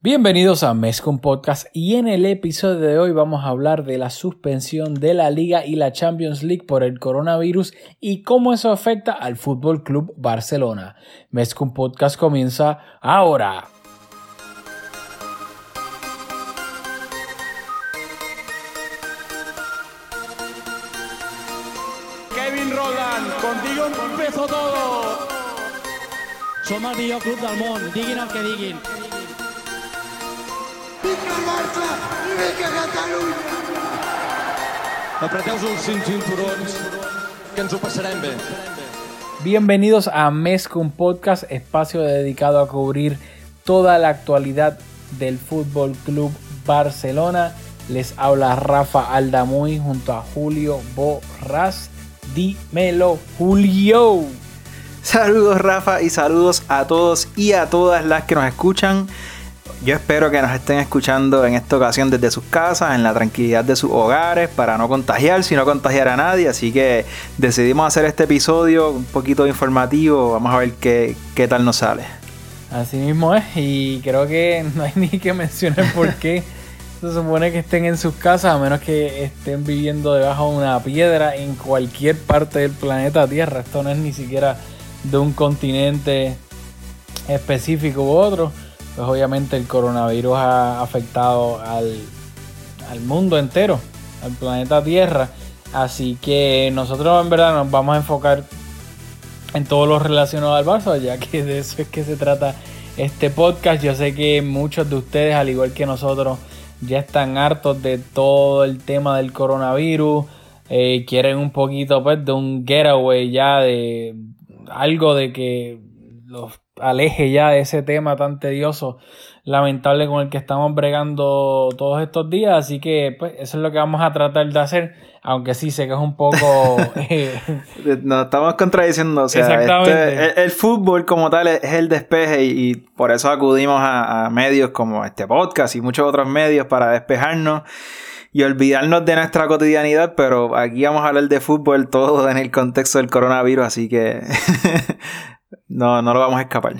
Bienvenidos a Mescom Podcast y en el episodio de hoy vamos a hablar de la suspensión de la Liga y la Champions League por el coronavirus y cómo eso afecta al Fútbol Club Barcelona. Mescom Podcast comienza ahora. Kevin Roland, contigo empezó todo. Som el millor club del món, diguin el que diguin. Vinga i vinga Catalunya! Apreteu-vos els cinc cinturons, que ens ho passarem bé. Bienvenidos a Mescom Podcast, espacio dedicado a cubrir toda la actualidad del Fútbol Club Barcelona. Les habla Rafa Aldamuy junto a Julio Borras. Dímelo, Julio. Saludos Rafa y saludos a todos y a todas las que nos escuchan. Yo espero que nos estén escuchando en esta ocasión desde sus casas, en la tranquilidad de sus hogares, para no contagiar, sino contagiar a nadie. Así que decidimos hacer este episodio un poquito informativo. Vamos a ver qué, qué tal nos sale. Así mismo es, y creo que no hay ni que mencionar por qué se supone que estén en sus casas, a menos que estén viviendo debajo de una piedra en cualquier parte del planeta Tierra. Esto no es ni siquiera de un continente específico u otro. Pues obviamente el coronavirus ha afectado al, al mundo entero, al planeta Tierra. Así que nosotros en verdad nos vamos a enfocar en todo lo relacionado al Barça, ya que de eso es que se trata este podcast. Yo sé que muchos de ustedes, al igual que nosotros, ya están hartos de todo el tema del coronavirus. Eh, quieren un poquito pues, de un getaway ya, de algo de que los aleje ya de ese tema tan tedioso, lamentable con el que estamos bregando todos estos días. Así que pues eso es lo que vamos a tratar de hacer, aunque sí sé que es un poco... eh, Nos estamos contradiciendo. O sea, Exactamente. este- el, el fútbol como tal es, el despeje y, y por eso acudimos a, a medios como este podcast y muchos otros medios para despejarnos y olvidarnos de nuestra cotidianidad, pero aquí vamos a hablar de fútbol todo en el contexto del coronavirus, así que no, no lo vamos a escapar.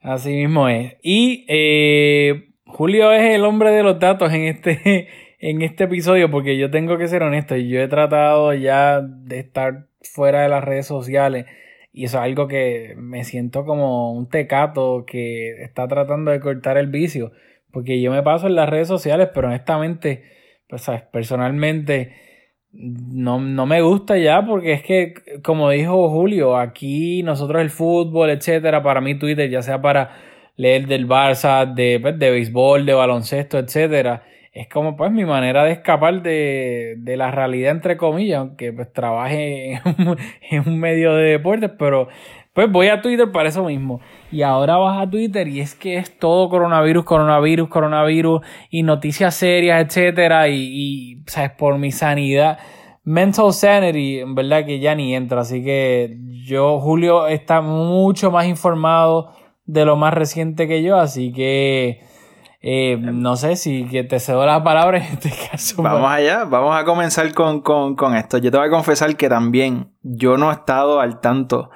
Así mismo es. Y eh, Julio es el hombre de los datos en este, en este episodio, porque yo tengo que ser honesto, y yo he tratado ya de estar fuera de las redes sociales, y eso es algo que me siento como un tecato que está tratando de cortar el vicio, porque yo me paso en las redes sociales, pero honestamente, pues personalmente no, no me gusta ya porque es que, como dijo Julio, aquí nosotros el fútbol, etcétera, para mí Twitter, ya sea para leer del Barça, de, pues, de béisbol, de baloncesto, etcétera, es como pues mi manera de escapar de, de la realidad, entre comillas, aunque pues trabaje en un, en un medio de deportes, pero pues voy a Twitter para eso mismo. Y ahora vas a Twitter y es que es todo coronavirus, coronavirus, coronavirus y noticias serias, etcétera. Y, y sabes, por mi sanidad, mental sanity, en verdad que ya ni entra. Así que yo, Julio, está mucho más informado de lo más reciente que yo. Así que eh, no sé si que te cedo la palabra en este caso. Vamos allá, vamos a comenzar con, con, con esto. Yo te voy a confesar que también yo no he estado al tanto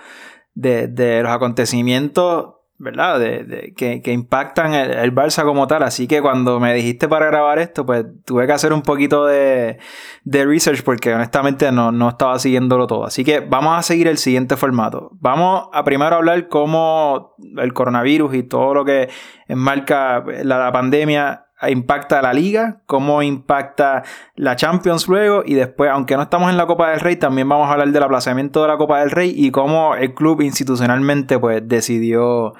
de, de los acontecimientos, ¿verdad? De, de- que, que impactan el, el Barça como tal. Así que cuando me dijiste para grabar esto, pues tuve que hacer un poquito de, de research porque honestamente no, no estaba siguiéndolo todo. Así que vamos a seguir el siguiente formato. Vamos a primero hablar cómo el coronavirus y todo lo que enmarca la, la pandemia impacta a la liga, cómo impacta la Champions luego y después, aunque no estamos en la Copa del Rey, también vamos a hablar del aplazamiento de la Copa del Rey y cómo el club institucionalmente pues decidió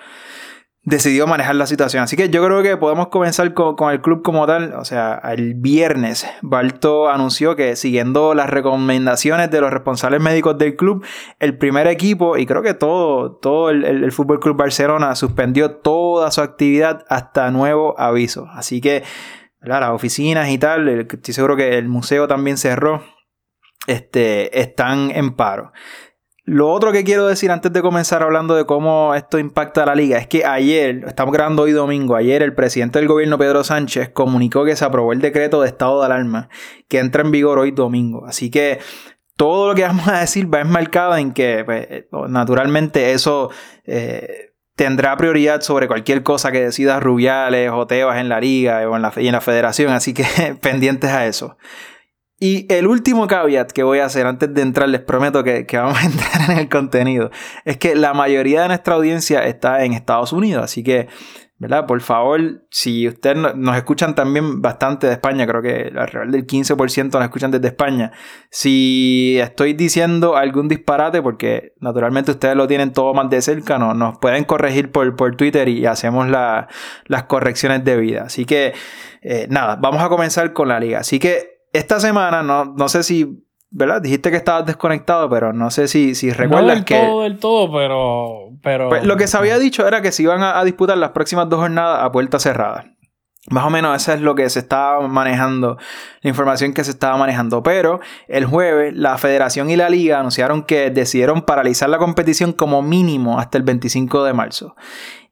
decidió manejar la situación. Así que yo creo que podemos comenzar con, con el club como tal. O sea, el viernes Balto anunció que siguiendo las recomendaciones de los responsables médicos del club, el primer equipo y creo que todo, todo el, el, Fútbol Club Barcelona suspendió toda su actividad hasta nuevo aviso. Así que las oficinas y tal, el- estoy seguro que el museo también cerró, este, están en paro. Lo otro que quiero decir antes de comenzar hablando de cómo esto impacta a la liga es que ayer, estamos grabando hoy domingo, ayer el presidente del gobierno Pedro Sánchez comunicó que se aprobó el decreto de estado de alarma que entra en vigor hoy domingo. Así que todo lo que vamos a decir va enmarcado en que pues, naturalmente eso eh, tendrá prioridad sobre cualquier cosa que decida Rubiales o Tebas en la liga o en la, y en la federación, así que pendientes a eso. Y el último caveat que voy a hacer antes de entrar, les prometo que, vamos a entrar en el contenido, es que la mayoría de nuestra audiencia está en Estados Unidos, así que ¿verdad? Por favor, si ustedes nos escuchan también bastante de España, creo que alrededor del 15% nos escuchan desde España. Si estoy diciendo algún disparate, porque naturalmente ustedes lo tienen todo más de cerca, no, nos pueden corregir por, por Twitter y hacemos las correcciones debidas. Así que, eh, nada, vamos a comenzar con la liga. Así que esta semana, no, no sé si ¿verdad? Dijiste que estabas desconectado, pero no sé si, si recuerdas no del que... todo, del todo, pero... pero... Pues, lo que se había dicho era que se iban a, a, disputar las próximas dos jornadas a puerta cerrada. Más o menos eso es lo que se estaba manejando, la información que se estaba manejando. Pero el jueves la federación y la liga anunciaron que decidieron paralizar la competición como mínimo hasta el 25 de marzo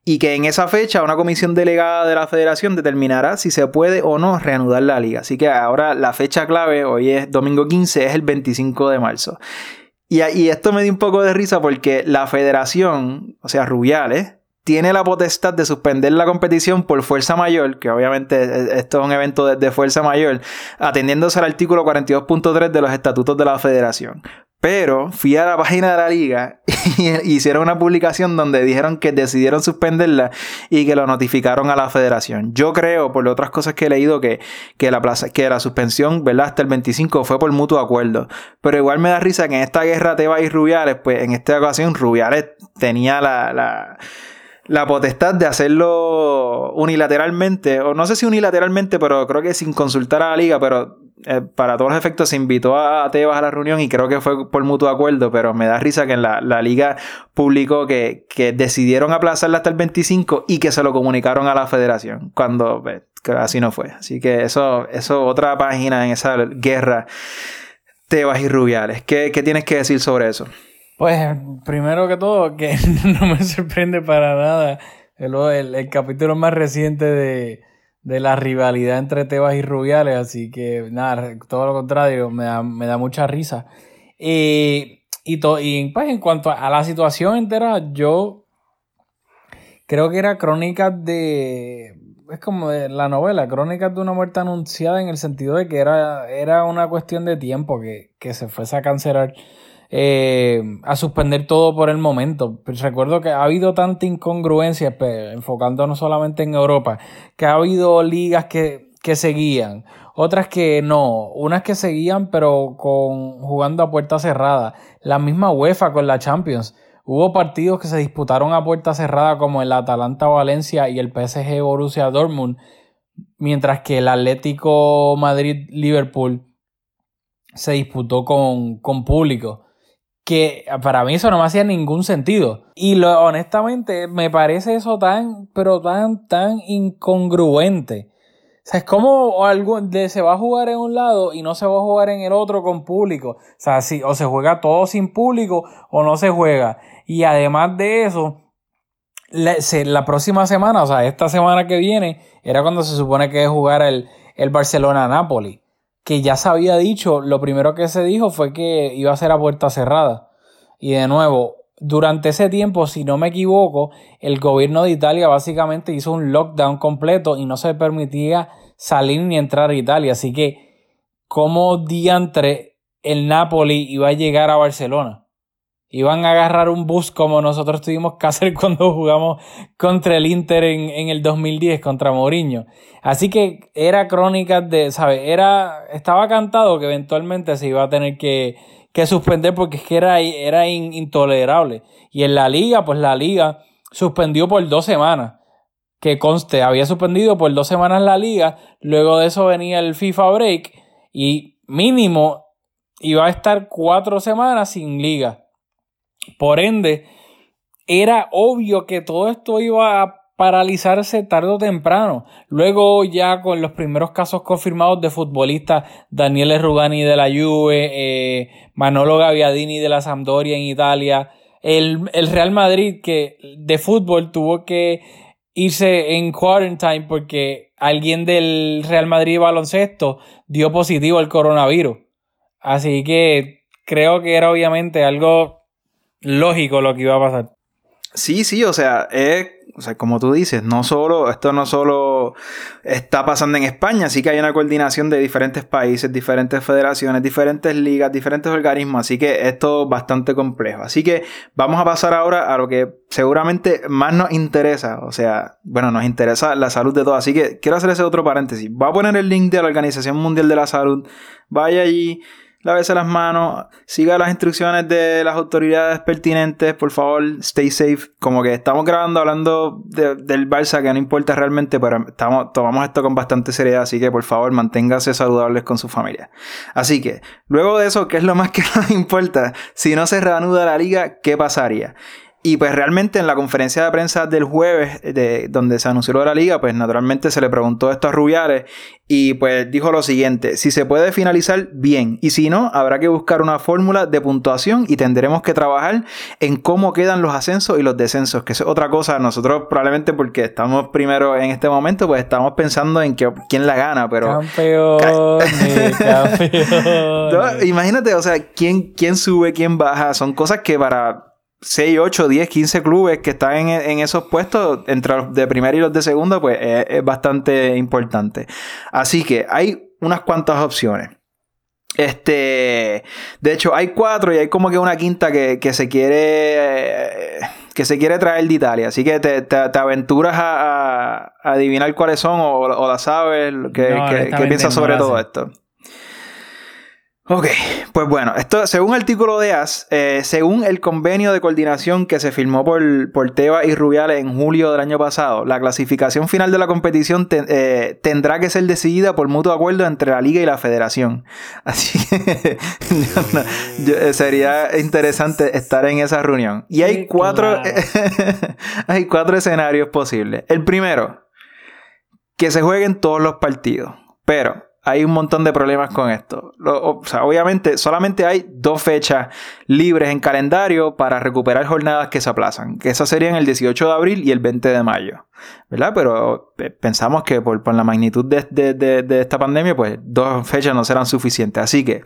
y que en esa fecha una comisión delegada de la federación determinará si se puede o no reanudar la liga. Así que ahora la fecha clave, hoy es domingo 15, es el 25 de marzo. Y, esto me dio un poco de risa porque la federación, o sea, Rubiales, tiene la potestad de suspender la competición por fuerza mayor, que obviamente e, esto es un evento de, de fuerza mayor, atendiéndose al artículo 42.3 de los estatutos de la federación. Pero fui a la página de la liga y hicieron una publicación donde dijeron que decidieron suspenderla y que lo notificaron a la federación. Yo creo, por otras cosas que he leído, que, que, la, plaza, que la suspensión ¿verdad? hasta el 25 fue por mutuo acuerdo. Pero igual me da risa que en esta guerra Teba y Rubiales, pues en esta ocasión Rubiales tenía la, la la potestad de hacerlo unilateralmente, o no sé si unilateralmente, pero creo que sin consultar a la liga, pero eh, para todos los efectos se invitó a, Tebas a la reunión y creo que fue por mutuo acuerdo, pero me da risa que la, la liga publicó que, que, decidieron aplazarla hasta el 25 y que se lo comunicaron a la federación, cuando pues, así no fue. Así que eso, eso otra página en esa guerra Tebas y Rubiales. ¿Qué, qué tienes que decir sobre eso? Pues primero que todo, que no me sorprende para nada el, el capítulo más reciente de de la rivalidad entre Tebas y Rubiales, así que nada, todo lo contrario, me da, me da mucha risa. y, y pues, en cuanto a la situación entera, yo creo que era crónicas de... Es como de la novela, crónicas de una muerte anunciada en el sentido de que era, era una cuestión de tiempo que, que se fuese a cancelar eh, a suspender todo por el momento. Pues recuerdo que ha habido tanta incongruencia, enfocándonos solamente en Europa, que ha habido ligas que, que seguían, otras que no, unas que seguían pero con jugando a puerta cerrada, la misma UEFA con la Champions. Hubo partidos que se disputaron a puerta cerrada como el Atalanta Valencia y el PSG Borussia Dortmund, mientras que el Atlético Madrid Liverpool se disputó con, con público que para mí eso no me hacía ningún sentido. Y lo, honestamente me parece eso tan, pero tan, tan incongruente. O sea, es como algo se va a jugar en un lado y no se va a jugar en el otro con público. O sea, si, o se juega todo sin público o no se juega. Y además de eso, la, la próxima semana, o sea, esta semana que viene, era cuando se supone que es jugar el, el Barcelona-Napoli que ya se había dicho, lo primero que se dijo fue que iba a ser a puerta cerrada. Y de nuevo, durante ese tiempo, si no me equivoco, el gobierno de Italia básicamente hizo un lockdown completo y no se permitía salir ni entrar a Italia. Así que, ¿cómo diantre el Napoli iba a llegar a Barcelona? Iban a agarrar un bus como nosotros tuvimos que hacer cuando jugamos contra el Inter en, en el 2010 contra Mourinho. Así que era crónica de, ¿sabes? Era, estaba cantado que eventualmente se iba a tener que, que suspender porque es que era, era intolerable. Y en la liga, pues la liga suspendió por dos semanas. Que conste, había suspendido por dos semanas la liga, luego de eso venía el FIFA Break y mínimo iba a estar cuatro semanas sin liga. Por ende, era obvio que todo esto iba a paralizarse tarde o temprano. Luego ya con los primeros casos confirmados de futbolistas, Daniele Rugani de la Juve, eh, Manolo Gaviadini de la Sampdoria en Italia, el, el, Real Madrid que de fútbol tuvo que irse en quarantine porque alguien del Real Madrid baloncesto dio positivo al coronavirus. Así que creo que era obviamente algo lógico lo que iba a pasar. Sí, sí, o sea, es, o sea, como tú dices, no solo, esto no solo está pasando en España, sí que hay una coordinación de diferentes países, diferentes federaciones, diferentes ligas, diferentes organismos, así que es bastante complejo. Así que vamos a pasar ahora a lo que seguramente más nos interesa, o sea, bueno, nos interesa la salud de todos, así que quiero hacer ese otro paréntesis. Voy a poner el link de la Organización Mundial de la Salud, vaya allí lávese las manos, siga las instrucciones de las autoridades pertinentes, por favor, stay safe. Como que estamos grabando hablando del Barça, que no importa realmente, pero estamos, tomamos esto con bastante seriedad, así que por favor manténgase saludables con su familia. Así que, luego de eso, ¿qué es lo más que nos importa? Si no se reanuda la liga, ¿qué pasaría? Y pues realmente en la conferencia de prensa del jueves, de, donde se anunció la liga, pues naturalmente se le preguntó esto a Rubiales y pues dijo lo siguiente, si se puede finalizar, bien, y si no, habrá que buscar una fórmula de puntuación y tendremos que trabajar en cómo quedan los ascensos y los descensos, que es otra cosa, nosotros probablemente porque estamos primero en este momento, pues estamos pensando en que, quién la gana, pero... Campeón, campeón. imagínate, o sea, quién, quién sube, quién baja, son cosas que para 6, 8, 10, 15 clubes que están en, esos puestos, entre los de primera y los de segunda, pues es, bastante importante. Así que hay unas cuantas opciones. Este, de hecho, hay cuatro y hay como que una quinta que, se quiere que se quiere traer de Italia. Así que te, aventuras a, adivinar cuáles son o, la sabes, qué, piensas sobre todo esto. Ok, pues bueno, esto según el artículo de AS, eh, según el convenio de coordinación que se firmó por, por Teba y Rubiales en julio del año pasado, la clasificación final de la competición eh, tendrá que ser decidida por mutuo acuerdo entre la liga y la federación. Así que eh, sería interesante estar en esa reunión. Y hay cuatro, hay cuatro escenarios posibles. El primero, que se jueguen todos los partidos, pero hay un montón de problemas con esto. o sea, obviamente solamente hay dos fechas libres en calendario para recuperar jornadas que se aplazan, que esas serían el 18 de abril y el 20 de mayo, ¿verdad? Pero eh, pensamos que por, la magnitud de, esta pandemia, pues dos fechas no serán suficientes. Así que,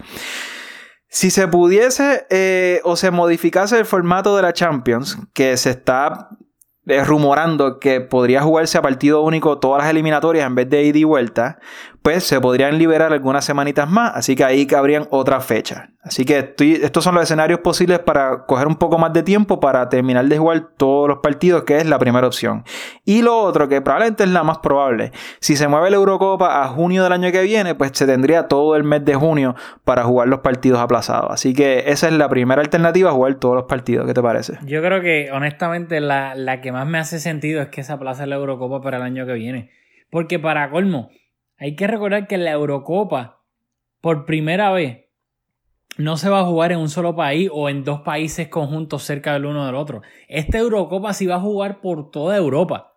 si se pudiese eh, o se modificase el formato de la Champions, que se está eh, rumorando que podría jugarse a partido único todas las eliminatorias en vez de ida y vuelta, pues se podrían liberar algunas semanitas más, así que ahí cabrían otras fechas. Así que estos son los escenarios posibles para coger un poco más de tiempo para terminar de jugar todos los partidos, que es la primera opción. Y lo otro, que probablemente es la más probable, si se mueve la Eurocopa a junio del año que viene, pues se tendría todo el mes de junio para jugar los partidos aplazados. Así que esa es la primera alternativa, jugar todos los partidos. ¿Qué te parece? Yo creo que honestamente la, la que más me hace sentido es que se aplace la Eurocopa para el año que viene. Porque para colmo, hay que recordar que la Eurocopa, por primera vez, no se va a jugar en un solo país o en dos países conjuntos cerca del uno del otro. Esta Eurocopa sí va a jugar por toda Europa.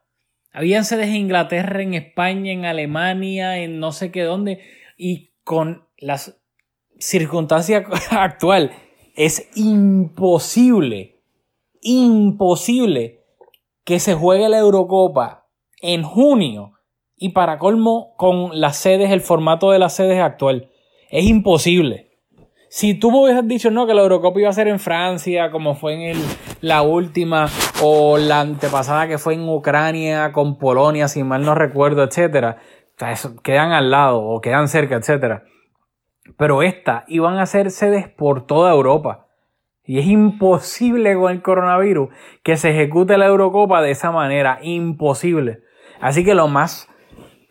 Habían sedes en Inglaterra, en España, en Alemania, en no sé qué dónde. Y con las circunstancias actual es imposible, imposible que se juegue la Eurocopa en junio y para colmo con las sedes, el formato de las sedes actual. Es imposible. Si tú me hubieras dicho no, que la Eurocopa iba a ser en Francia, como fue en el, la última, o la antepasada que fue en Ucrania, con Polonia, si mal no recuerdo, etcétera, quedan al lado o quedan cerca, etcétera. Pero esta iban a ser sedes por toda Europa. Y es imposible con el coronavirus que se ejecute la Eurocopa de esa manera. Imposible. Así que lo más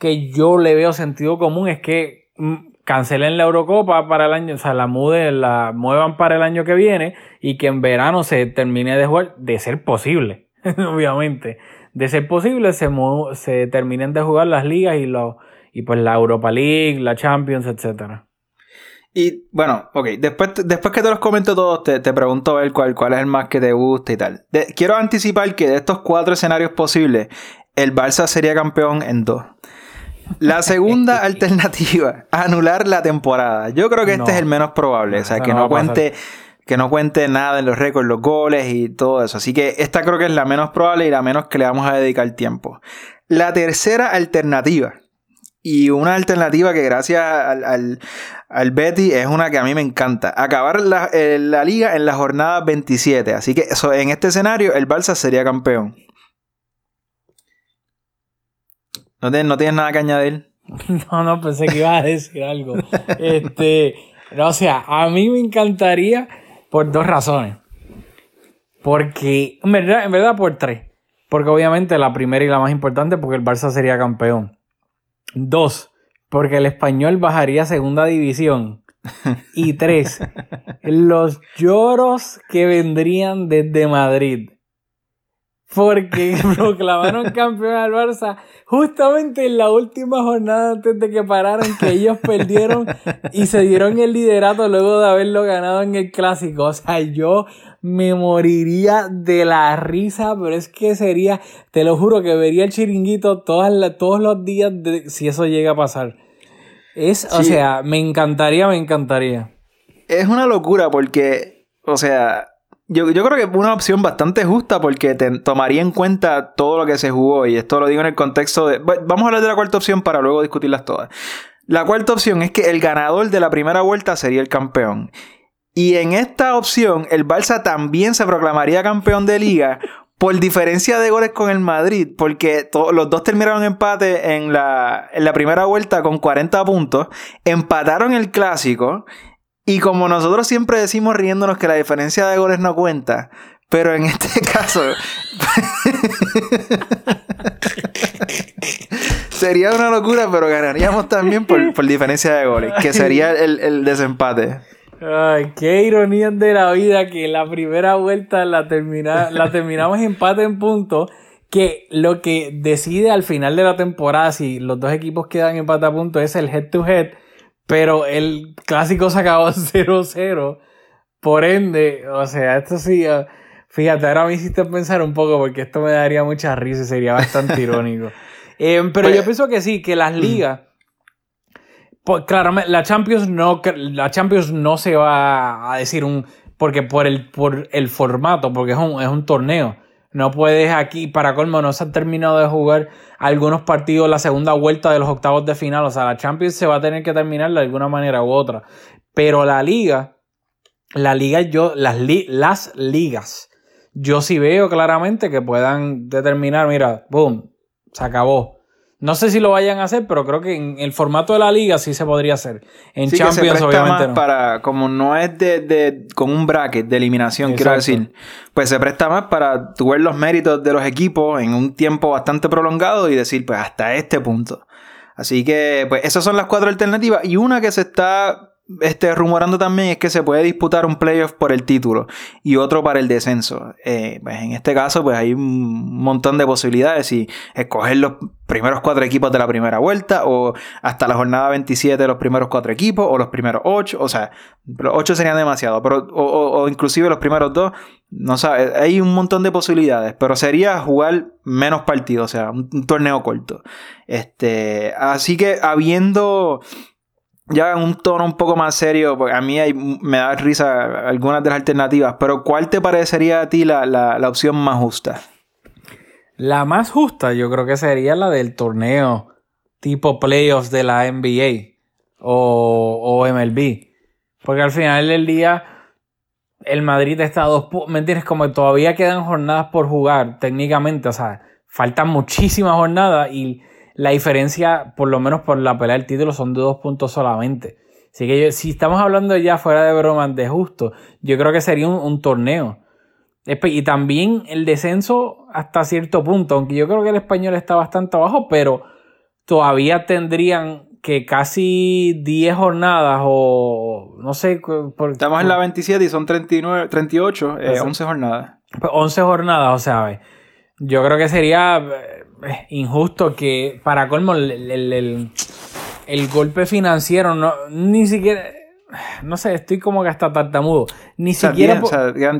que yo le veo sentido común es que mm, cancelen la Eurocopa para el año, o sea, la la muevan para el año que viene y que en verano se termine de jugar, de ser posible, obviamente. De ser posible, se, se terminen de jugar las ligas y, los, y pues la Europa League, la Champions, etcétera. Y bueno, ok, después, después que te los comento todos, te, te pregunto a cuál, cuál es el más que te gusta y tal. quiero anticipar que de estos cuatro escenarios posibles, el Barça sería campeón en dos. La segunda alternativa, anular la temporada. Yo creo que este es el menos probable. o sea, que no, cuente que no cuente nada en los récords, los goles y todo eso. Así que esta creo que es la menos probable y la menos que le vamos a dedicar tiempo. La tercera alternativa, y una alternativa que gracias al, al Betty es una que a mí me encanta. Acabar la, eh, la liga en la jornada 27. Así que eso, en este escenario el Barça sería campeón. ¿No tienes, no tienes nada que añadir? No, no, pensé que ibas a decir algo. Este, no, o sea, a mí me encantaría por dos razones. Porque, en verdad, en verdad por tres. Porque obviamente la primera y la más importante, porque el Barça sería campeón. Dos, porque el español bajaría a segunda división. Y tres, los lloros que vendrían desde Madrid. Porque proclamaron campeón al Barça justamente en la última jornada antes de que pararan, que ellos perdieron y se dieron el liderato luego de haberlo ganado en el clásico. O sea, yo me moriría de la risa, pero es que sería, te lo juro, que vería el chiringuito todas todos los días de, si eso llega a pasar. Es, o sea, me encantaría, me encantaría. Es una locura porque, o sea, yo, yo creo que una opción bastante justa porque te tomaría en cuenta todo lo que se jugó y esto lo digo en el contexto de... Vamos a hablar de la cuarta opción para luego discutirlas todas. La cuarta opción es que el ganador de la primera vuelta sería el campeón. Y en esta opción, el Barça también se proclamaría campeón de liga por diferencia de goles con el Madrid, porque los dos terminaron empate en la, en la primera vuelta con 40 puntos, empataron el clásico y como nosotros siempre decimos riéndonos que la diferencia de goles no cuenta, pero en este caso sería una locura, pero ganaríamos también por, diferencia de goles, que sería el, desempate. Ay, qué ironía de la vida que la primera vuelta la, termina, la terminamos empate en punto. Que lo que decide al final de la temporada, si los dos equipos quedan empate a punto, es el head to head pero el clásico se acabó 0-0. Por ende, o sea, esto sí. Ah, fíjate, ahora me hiciste pensar un poco porque esto me daría mucha risa y sería bastante irónico. Em, pero yo pues, pienso que sí, que las ligas. Pues, claramente, la Champions no, la Champions no se va a decir un. Porque por el, por el formato, porque es un, es un torneo. No puedes aquí, para colmo, no se han terminado de jugar algunos partidos la segunda vuelta de los octavos de final. O sea, la Champions se va a tener que terminar de alguna manera u otra. Pero la liga, la liga, yo, las, las ligas, yo sí veo claramente que puedan determinar, mira, boom, se acabó. No sé si lo vayan a hacer, pero creo que en el formato de la liga sí se podría hacer. En Champions, obviamente. no. para, como no es de, de, con un bracket de eliminación, quiero decir, pues se presta más para tu ver los méritos de los equipos en un tiempo bastante prolongado y decir, pues hasta este punto. Así que, pues esas son las cuatro alternativas. Y una que se está este, rumorando también es que se puede disputar un playoff por el título y otro para el descenso. Eh, pues en este caso, pues hay un montón de posibilidades y escoger los primeros cuatro equipos de la primera vuelta o hasta la jornada 27 los primeros cuatro equipos o los primeros ocho, o sea, los ocho serían demasiado, pero o, inclusive los primeros dos, no sabes, hay un montón de posibilidades, pero sería jugar menos partidos, o sea, un, un torneo corto. Este, así que habiendo ya un tono un poco más serio, porque a mí me da risa algunas de las alternativas, pero ¿cuál te parecería a ti la, opción más justa? La más justa yo creo que sería la del torneo tipo playoffs de la NBA o, o MLB. Porque al final del día el Madrid está a dos ¿me entiendes? Como todavía quedan jornadas por jugar técnicamente, o sea, faltan muchísimas jornadas y la diferencia, por lo menos por la pelea del título, son de dos puntos solamente. Así que si estamos hablando ya fuera de broma de justo, yo creo que sería un, torneo. Y también el descenso hasta cierto punto, aunque yo creo que el español está bastante abajo, pero todavía tendrían que casi 10 jornadas o no sé. Estamos en la 27 y son 39, 38, 11 jornadas. 11 jornadas, o sea, yo creo que sería injusto que para colmo el, golpe financiero no ni siquiera no sé, estoy como que hasta tartamudo. Ni siquiera.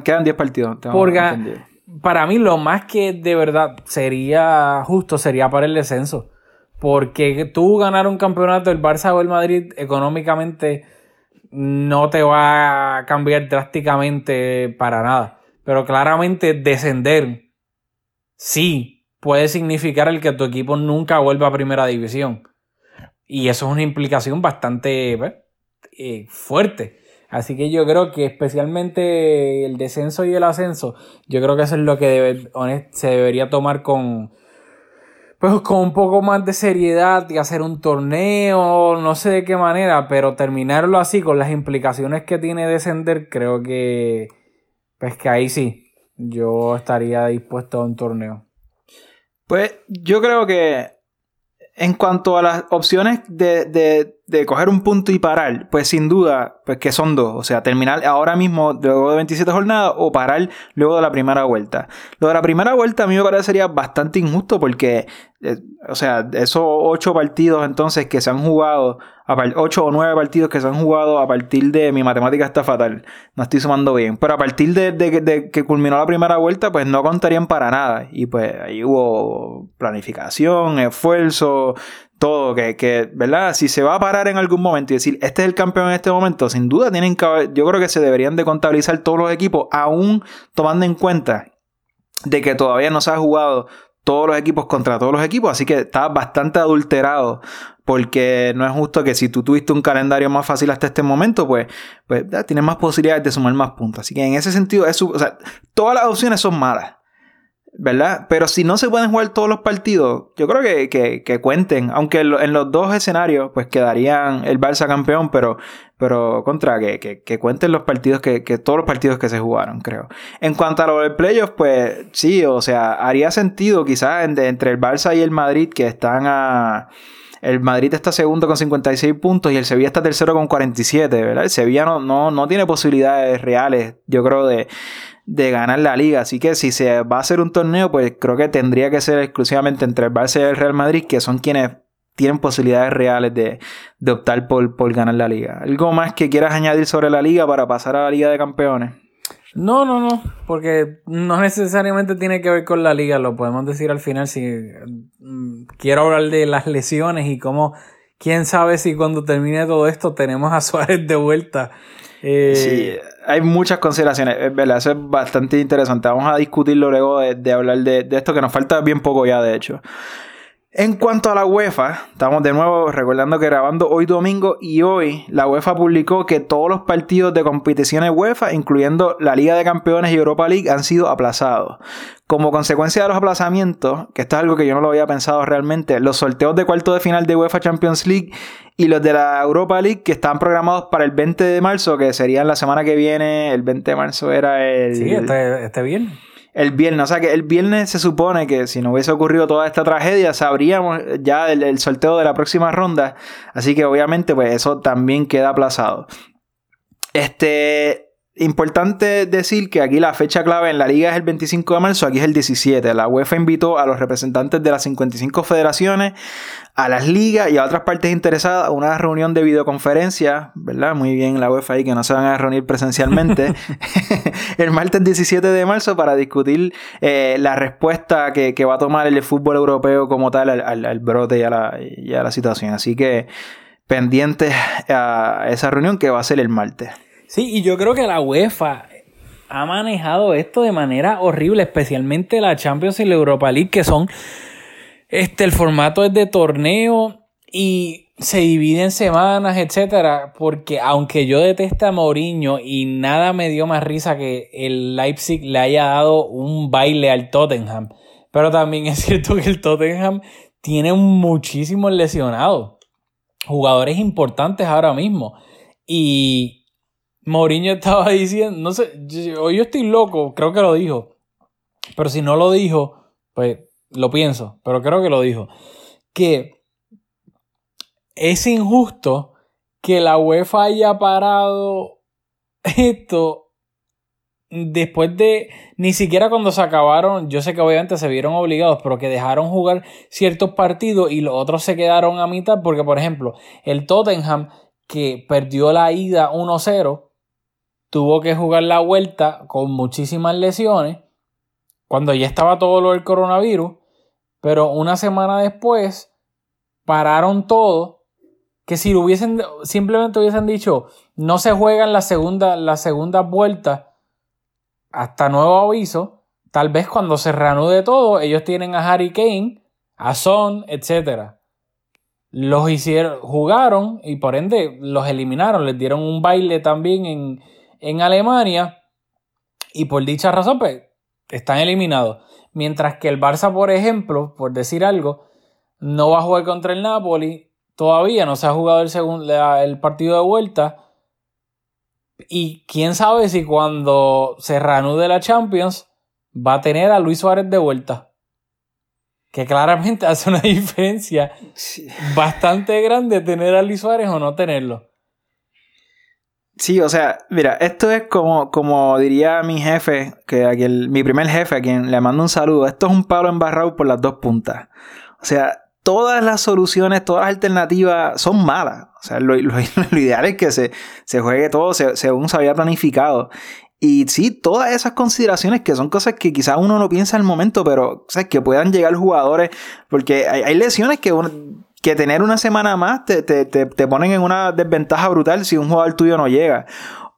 quedan 10 partidos. Porque para mí lo más que de verdad sería justo sería para el descenso. Porque tú ganar un campeonato, el Barça o el Madrid, económicamente no te va a cambiar drásticamente para nada. Pero claramente descender, sí, puede significar el que tu equipo nunca vuelva a primera división. Y eso es una implicación bastante, pues, eh, fuerte. Así que yo creo que especialmente el descenso y el ascenso, yo creo que eso es lo que se debería tomar con, pues con un poco más de seriedad y hacer un torneo, no sé de qué manera, pero terminarlo así con las implicaciones que tiene descender, creo que, pues que ahí sí, yo estaría dispuesto a un torneo. Pues yo creo que en cuanto a las opciones de, de, de, coger un punto y parar, pues sin duda, pues que son dos. O sea, terminar ahora mismo luego de 27 jornadas o parar luego de la primera vuelta. Lo de la primera vuelta a mí me parecería bastante injusto porque, eh, o sea, esos ocho partidos entonces que se han jugado, ocho o nueve partidos que se han jugado a partir de, mi matemática está fatal, no estoy sumando bien, pero a partir de, de que culminó la primera vuelta, pues no contarían para nada. Y pues ahí hubo planificación, esfuerzo, todo, que, que, ¿verdad? Si se va a parar en algún momento y decir, este es el campeón en este momento, sin duda tienen que, yo creo que se deberían de contabilizar todos los equipos, aún tomando en cuenta de que todavía no se ha jugado todos los equipos contra todos los equipos, así que está bastante adulterado porque no es justo que si tú tuviste un calendario más fácil hasta este momento, pues, pues tienes más posibilidades de sumar más puntos. Así que en ese sentido, es, o sea, todas las opciones son malas. ¿Verdad? Pero si no se pueden jugar todos los partidos, yo creo que, cuenten, aunque en, los dos escenarios, pues quedarían el Barça campeón, pero, pero contra, que, cuenten los partidos, que, todos los partidos que se jugaron, creo. En cuanto a lo del playoff, pues sí, o sea, haría sentido quizás entre el Barça y el Madrid, que están a... El Madrid está segundo con 56 puntos y el Sevilla está tercero con 47, ¿verdad? El Sevilla no, no, no tiene posibilidades reales, yo creo, de, de ganar la liga. Así que si se va a hacer un torneo, pues creo que tendría que ser exclusivamente entre el Barça y el Real Madrid, que son quienes tienen posibilidades reales de, optar por, por, ganar la liga. ¿Algo más que quieras añadir sobre la liga para pasar a la liga de campeones? No, no, no, porque no necesariamente tiene que ver con la liga, lo podemos decir al final si mm, quiero hablar de las lesiones y cómo, quién sabe si cuando termine todo esto tenemos a Suárez de vuelta. Eh, sí, hay muchas consideraciones, es verdad, eso es bastante interesante. Vamos a discutirlo luego de, hablar de, de, esto, que nos falta bien poco ya, de hecho. En cuanto a la UEFA, estamos de nuevo recordando que grabando hoy domingo y hoy la UEFA publicó que todos los partidos de competiciones UEFA, incluyendo la Liga de Campeones y Europa League, han sido aplazados. Como consecuencia de los aplazamientos, que esto es algo que yo no lo había pensado realmente, los sorteos de cuarto de final de UEFA Champions League y los de la Europa League que están programados para el 20 de marzo, que serían la semana que viene, el 20 de marzo era el... Sí, este, este bien el viernes. O sea que el viernes se supone que si no hubiese ocurrido toda esta tragedia, sabríamos ya el, sorteo de la próxima ronda. Así que obviamente, pues eso también queda aplazado. Este. Importante decir que aquí la fecha clave en la liga es el 25 de marzo, aquí es el 17. La UEFA invitó a los representantes de las 55 federaciones a las ligas y a otras partes interesadas a una reunión de videoconferencia, ¿verdad? Muy bien la UEFA ahí que no se van a reunir presencialmente el martes 17 de marzo para discutir eh, la respuesta que, va a tomar el fútbol europeo como tal al, brote y a, la, y a la situación. Así que pendientes a esa reunión que va a ser el martes. Sí, y yo creo que la UEFA ha manejado esto de manera horrible, especialmente la Champions y la Europa League, que son este, el formato es de torneo y se divide en semanas, etcétera, porque aunque yo deteste a Mourinho y nada me dio más risa que el Leipzig le haya dado un baile al Tottenham, pero también es cierto que el Tottenham tiene muchísimos lesionados, jugadores importantes ahora mismo y Mourinho estaba diciendo, no sé, yo, yo estoy loco, creo que lo dijo, pero si no lo dijo, pues lo pienso, pero creo que lo dijo, que es injusto que la UEFA haya parado esto después de ni siquiera cuando se acabaron, yo sé que obviamente se vieron obligados, pero que dejaron jugar ciertos partidos y los otros se quedaron a mitad, porque por ejemplo, el Tottenham que perdió la ida 1-0, tuvo que jugar la vuelta con muchísimas lesiones, cuando ya estaba todo lo del coronavirus, pero una semana después pararon todo. Que si lo hubiesen, simplemente hubiesen dicho, no se juegan la segunda, la segunda vuelta hasta nuevo aviso. Tal vez cuando se reanude todo, ellos tienen a Harry Kane, a Son, etc. los hicieron, jugaron y por ende los eliminaron, les dieron un baile también en, en Alemania y por dicha razón pues están eliminados. Mientras que el Barça, por ejemplo, por decir algo, no va a jugar contra el Napoli, todavía no se ha jugado el, segundo, el partido de vuelta. Y quién sabe si cuando se reanude la Champions va a tener a Luis Suárez de vuelta que claramente hace una diferencia bastante grande tener a Luis Suárez o no tenerlo. Sí, o sea, mira, esto es como, como diría mi jefe, que aquel, mi primer jefe, a quien le mando un saludo, esto es un palo embarrado por las dos puntas. O sea, todas las soluciones, todas las alternativas son malas. O sea, lo, ideal es que se, se juegue todo según se había planificado. Y sí, todas esas consideraciones que son cosas que quizás uno no piensa al momento, pero que puedan llegar jugadores, porque hay, lesiones que, que tener una semana más te, te, te, ponen en una desventaja brutal si un jugador tuyo no llega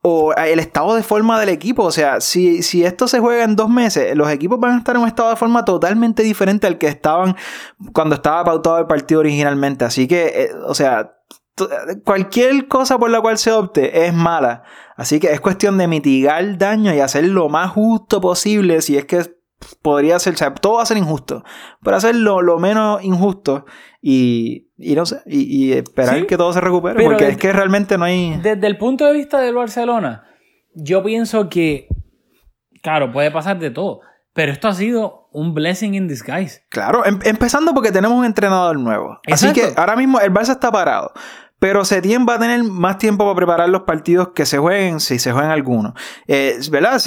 o el estado de forma del equipo. O sea, si, si, esto se juega en dos meses, los equipos van a estar en un estado de forma totalmente diferente al que estaban cuando estaba pautado el partido originalmente. Así que, eh, o sea, cualquier cosa por la cual se opte es mala. Así que es cuestión de mitigar el daño y hacer lo más justo posible. Si es que podría ser, o sea, todo va a ser injusto, pero hacerlo lo menos injusto y, y no sé, y, esperar que todo se recupere, porque es que realmente no hay... Desde el punto de vista del Barcelona, yo pienso que, claro, puede pasar de todo, pero esto ha sido un blessing in disguise. Claro, em, empezando porque tenemos un entrenador nuevo. Así que ahora mismo el Barça está parado. Pero Setién va a tener más tiempo para preparar los partidos que se jueguen, si se juegan algunos. Eh, ¿Verdad?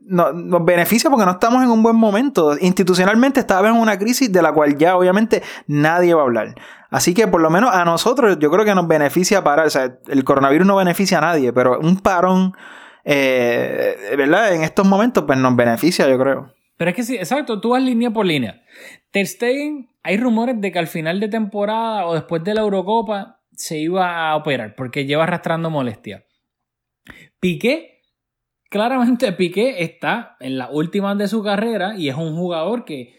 nos beneficia porque no estamos en un buen momento. Institucionalmente estaba en una crisis de la cual ya obviamente nadie va a hablar. Así que por lo menos a nosotros yo creo que nos beneficia parar. O sea, el coronavirus no beneficia a nadie, pero un parón, eh, ¿verdad? En estos momentos pues nos beneficia, yo creo. Pero es que sí, exacto, tú vas línea por línea. Ter hay rumores de que al final de temporada o después de la Eurocopa se iba a operar porque lleva arrastrando molestia. Piqué, claramente Piqué está en la última de su carrera y es un jugador que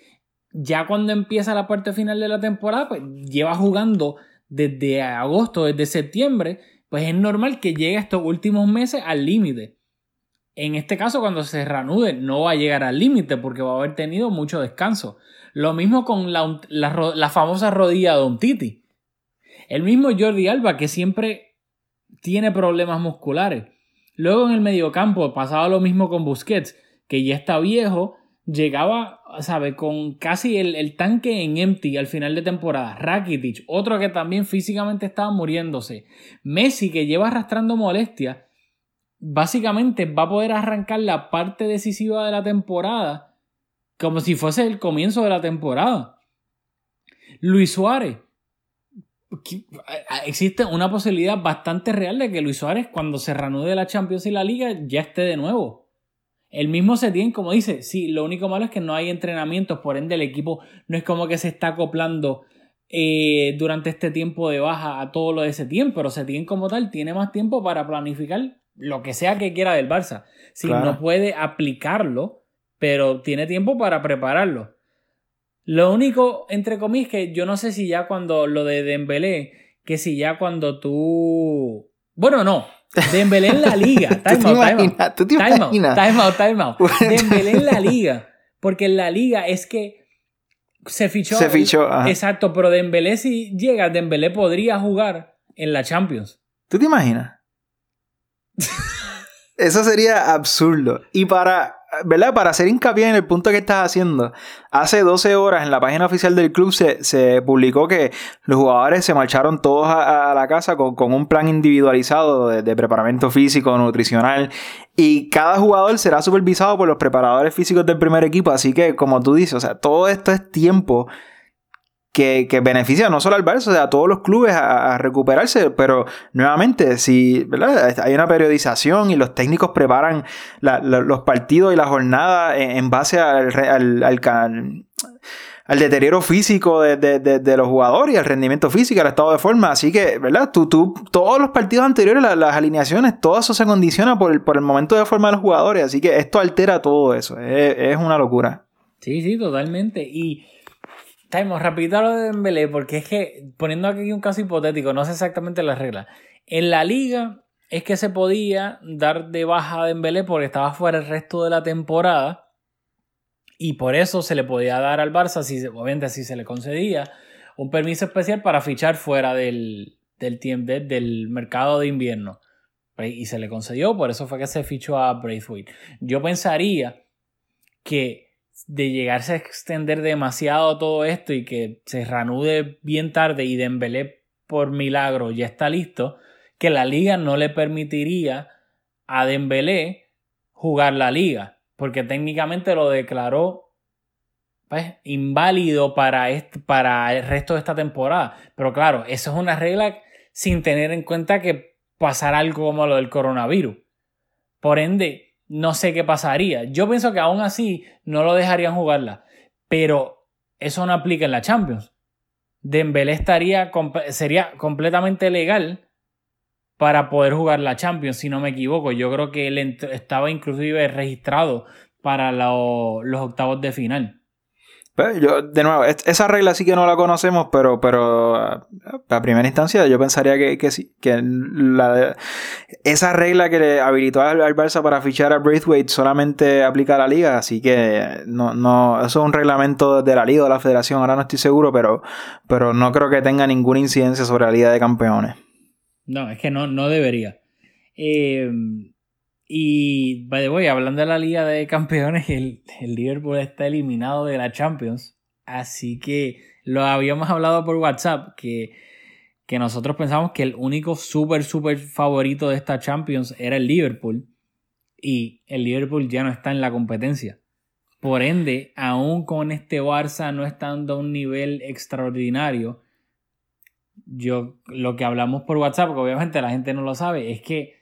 ya cuando empieza la parte final de la temporada, pues lleva jugando desde agosto, desde septiembre, pues es normal que llegue estos últimos meses al límite. En este caso, cuando se reanude, no va a llegar al límite porque va a haber tenido mucho descanso. Lo mismo con la, famosa rodilla de Titi. El mismo Jordi Alba, que siempre tiene problemas musculares. Luego en el mediocampo pasaba lo mismo con Busquets, que ya está viejo, llegaba, sabe, con casi el, el, tanque en empty al final de temporada. Rakitic, otro que también físicamente estaba muriéndose. Messi, que lleva arrastrando molestias básicamente va a poder arrancar la parte decisiva de la temporada como si fuese el comienzo de la temporada. Luis Suárez. Existe una posibilidad bastante real de que Luis Suárez, cuando se reanude la Champions y la Liga, ya esté de nuevo. El mismo Setién, como dice, sí, lo único malo es que no hay entrenamientos, por ende el equipo no es como que se está acoplando eh, durante este tiempo de baja a todo lo de Setién, pero Setién como tal tiene más tiempo para planificar lo que sea que quiera del Barça. Si no puede aplicarlo, pero tiene tiempo para prepararlo. Lo único, entre comillas, que yo no sé si ya cuando lo de Dembélé, que si ya cuando tú... Bueno, no. Dembélé en la liga. Time out, time out. Time out, Dembélé en la liga. Porque en la liga es que se fichó. Se fichó, Exacto, pero Dembélé si llega, Dembélé podría jugar en la Champions. ¿Tú te imaginas? Eso sería absurdo. Y para, ¿verdad? Para hacer hincapié en el punto que estás haciendo, hace 12 horas en la página oficial del club se, publicó que los jugadores se marcharon todos a, la casa con, un plan individualizado de, de, preparamiento físico, nutricional. Y cada jugador será supervisado por los preparadores físicos del primer equipo. Así que, como tú dices, o sea, todo esto es tiempo que, beneficia no solo al Barça, o sea, a todos los clubes a, recuperarse, pero nuevamente, si ¿verdad? hay una periodización y los técnicos preparan los partidos y la jornada en, base al, al, deterioro físico de, los jugadores y al rendimiento físico, al estado de forma. Así que, ¿verdad? Tú, tú, todos los partidos anteriores, las alineaciones, todo eso se condiciona por, el momento de forma de los jugadores. Así que esto altera todo eso. Es, es una locura. Sí, sí, totalmente. Y Taimo, rapidito lo de Dembélé, porque es que, poniendo aquí un caso hipotético, no sé exactamente las reglas. En la liga es que se podía dar de baja a Dembélé porque estaba fuera el resto de la temporada y por eso se le podía dar al Barça, si, obviamente si se le concedía, un permiso especial para fichar fuera del, del, del mercado de invierno. Pues, y se le concedió, por eso fue que se fichó a Braithwaite. Yo pensaría que de llegarse a extender demasiado todo esto y que se reanude bien tarde y Dembélé por milagro ya está listo, que la liga no le permitiría a Dembélé jugar la liga, porque técnicamente lo declaró pues, inválido para, para el resto de esta temporada. Pero claro, eso es una regla sin tener en cuenta que pasará algo como lo del coronavirus. Por ende, no sé qué pasaría. Yo pienso que aún así no lo dejarían jugarla, pero eso no aplica en la Champions. Dembélé estaría sería completamente legal para poder jugar la Champions, si no me equivoco. Yo creo que él estaba inclusive registrado para los octavos de final. Pues yo, de nuevo, esa regla sí que no la conocemos, pero, pero a, primera instancia yo pensaría que, que sí, que esa regla que le habilitó al, Barça para fichar a Braithwaite solamente aplica a la liga, así que no, no, eso es un reglamento de la liga o de la federación, ahora no estoy seguro, pero, pero no creo que tenga ninguna incidencia sobre la liga de campeones. No, es que no, no debería. Eh, y, by the hablando de la Liga de Campeones, el, el, Liverpool está eliminado de la Champions. Así que lo habíamos hablado por WhatsApp, que, que nosotros pensamos que el único súper, súper favorito de esta Champions era el Liverpool. Y el Liverpool ya no está en la competencia. Por ende, aún con este Barça no estando a un nivel extraordinario, yo lo que hablamos por WhatsApp, que obviamente la gente no lo sabe, es que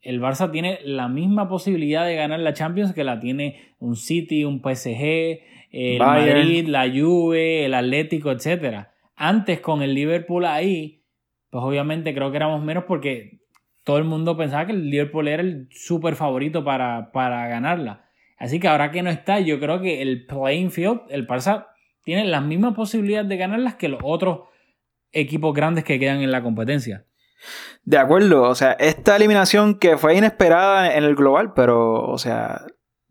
el Barça tiene la misma posibilidad de ganar la Champions que la tiene un City, un PSG, el Madrid, la Juve, el Atlético, etc. Antes con el Liverpool ahí, pues obviamente creo que éramos menos porque todo el mundo pensaba que el Liverpool era el súper favorito para, para ganarla. Así que ahora que no está, yo creo que el playing field, el Barça tiene las mismas posibilidades de ganarlas que los otros equipos grandes que quedan en la competencia. De acuerdo, o sea, esta eliminación que fue inesperada en el global, pero, o sea,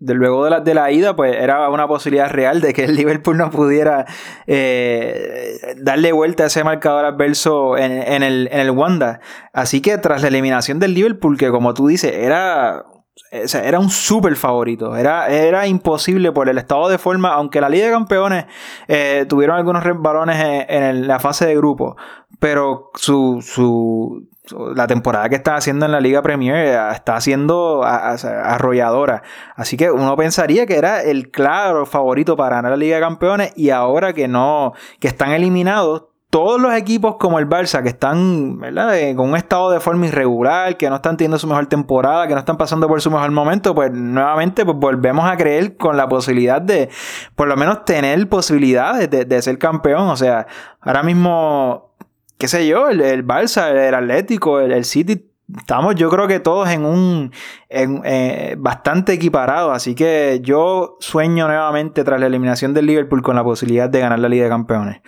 de luego de la, de la ida, pues era una posibilidad real de que el Liverpool no pudiera eh, darle vuelta a ese marcador adverso en, en, el, en el Wanda. Así que tras la eliminación del Liverpool, que como tú dices, era era un súper favorito. Era, era imposible por el estado de forma, aunque la Liga de Campeones eh, tuvieron algunos balones en, la fase de grupo, pero su, su, la temporada que está haciendo en la Liga Premier eh, está siendo arrolladora. Así que uno pensaría que era el claro favorito para ganar la Liga de Campeones y ahora que no, que están eliminados, todos los equipos como el Barça que están eh, con un estado de forma irregular, que no están teniendo su mejor temporada, que no están pasando por su mejor momento, pues nuevamente pues, volvemos a creer con la posibilidad de por lo menos tener posibilidades de, ser campeón. O sea, ahora mismo, qué sé yo, el, el Barça, el Atlético, el, City, estamos yo creo que todos en un en, eh, bastante equiparado. Así que yo sueño nuevamente tras la eliminación del Liverpool con la posibilidad de ganar la Liga de Campeones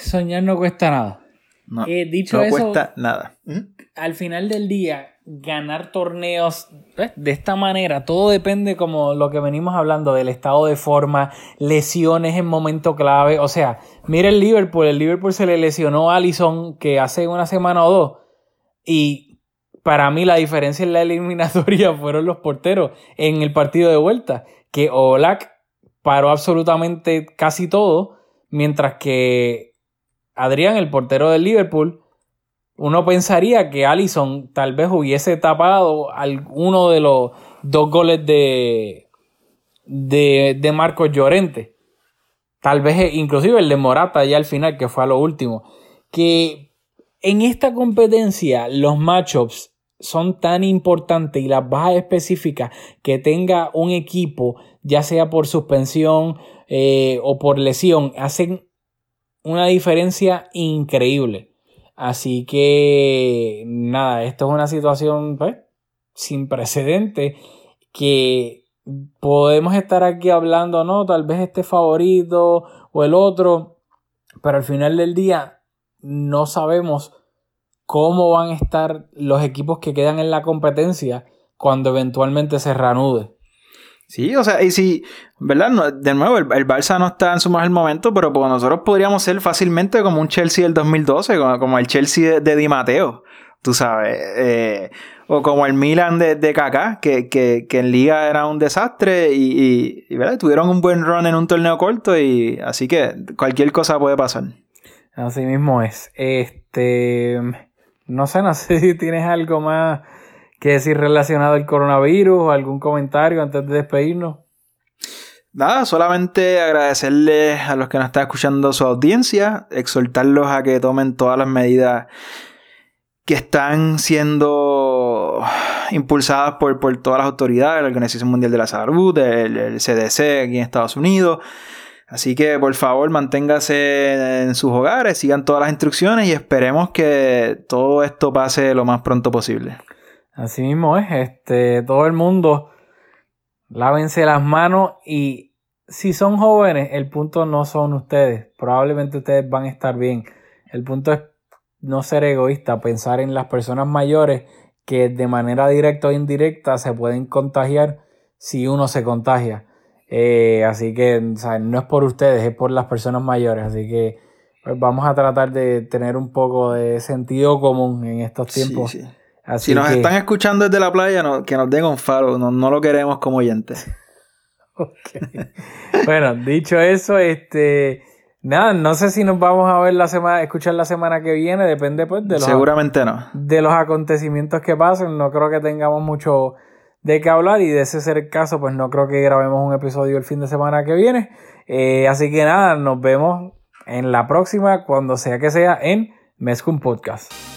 Soñar no cuesta nada. No, eh, dicho no cuesta nada. Al final del día, ganar torneos pues, de esta manera, todo depende como lo que venimos hablando del estado de forma, lesiones en momento clave. O sea, mira el Liverpool, el Liverpool se le lesionó a Allison que hace una semana o dos. Y para mí la diferencia en la eliminatoria fueron los porteros en el partido de vuelta. Que Olak paró absolutamente casi todo, mientras que Adrián, el portero del Liverpool, uno pensaría que Allison tal vez hubiese tapado alguno de los dos goles de, de, de Marcos Llorente. Tal vez inclusive el de Morata ya al final, que fue a lo último. Que en esta competencia los matchups son tan importantes y las bajas específicas que tenga un equipo, ya sea por suspensión eh, o por lesión, hacen una diferencia increíble. Así que, nada, esto es una situación pues, sin precedente que podemos estar aquí hablando, no, tal vez este favorito o el otro, pero al final del día no sabemos cómo van a estar los equipos que quedan en la competencia cuando eventualmente se reanude. Sí, o sea, y si, ¿verdad? de nuevo, el, Barça no está en su mejor momento, pero pues nosotros podríamos ser fácilmente como un Chelsea del 2012, como, el Chelsea de, Di Matteo, tú sabes, eh, o como el Milan de, de Kaká, que, que, que, en liga era un desastre y, y, ¿verdad? Tuvieron un buen run en un torneo corto y así que cualquier cosa puede pasar. Así mismo es. Este, no sé, no sé si tienes algo más que decir relacionado al coronavirus algún comentario antes de despedirnos. Nada, solamente agradecerles a los que nos están escuchando su audiencia, exhortarlos a que tomen todas las medidas que están siendo impulsadas por, por todas las autoridades, la Organización Mundial de la Salud, el, el CDC aquí en Estados Unidos. Así que por favor manténgase en sus hogares, sigan todas las instrucciones y esperemos que todo esto pase lo más pronto posible. Así mismo es, este, todo el mundo lávense las manos y si son jóvenes, el punto no son ustedes, probablemente ustedes van a estar bien. El punto es no ser egoísta, pensar en las personas mayores que de manera directa o indirecta se pueden contagiar si uno se contagia. Eh, así que no es por ustedes, es por las personas mayores. Así que pues, vamos a tratar de tener un poco de sentido común en estos tiempos. Sí, sí si nos están escuchando desde la playa, que nos den un faro, no, lo queremos como oyentes. bueno, dicho eso, este nada, no sé si nos vamos a ver la semana, escuchar la semana que viene, depende pues de los Seguramente no. De los acontecimientos que pasen, no creo que tengamos mucho de qué hablar y de ese ser el caso, pues no creo que grabemos un episodio el fin de semana que viene. Eh, así que nada, nos vemos en la próxima, cuando sea que sea, en Mezcum Podcast.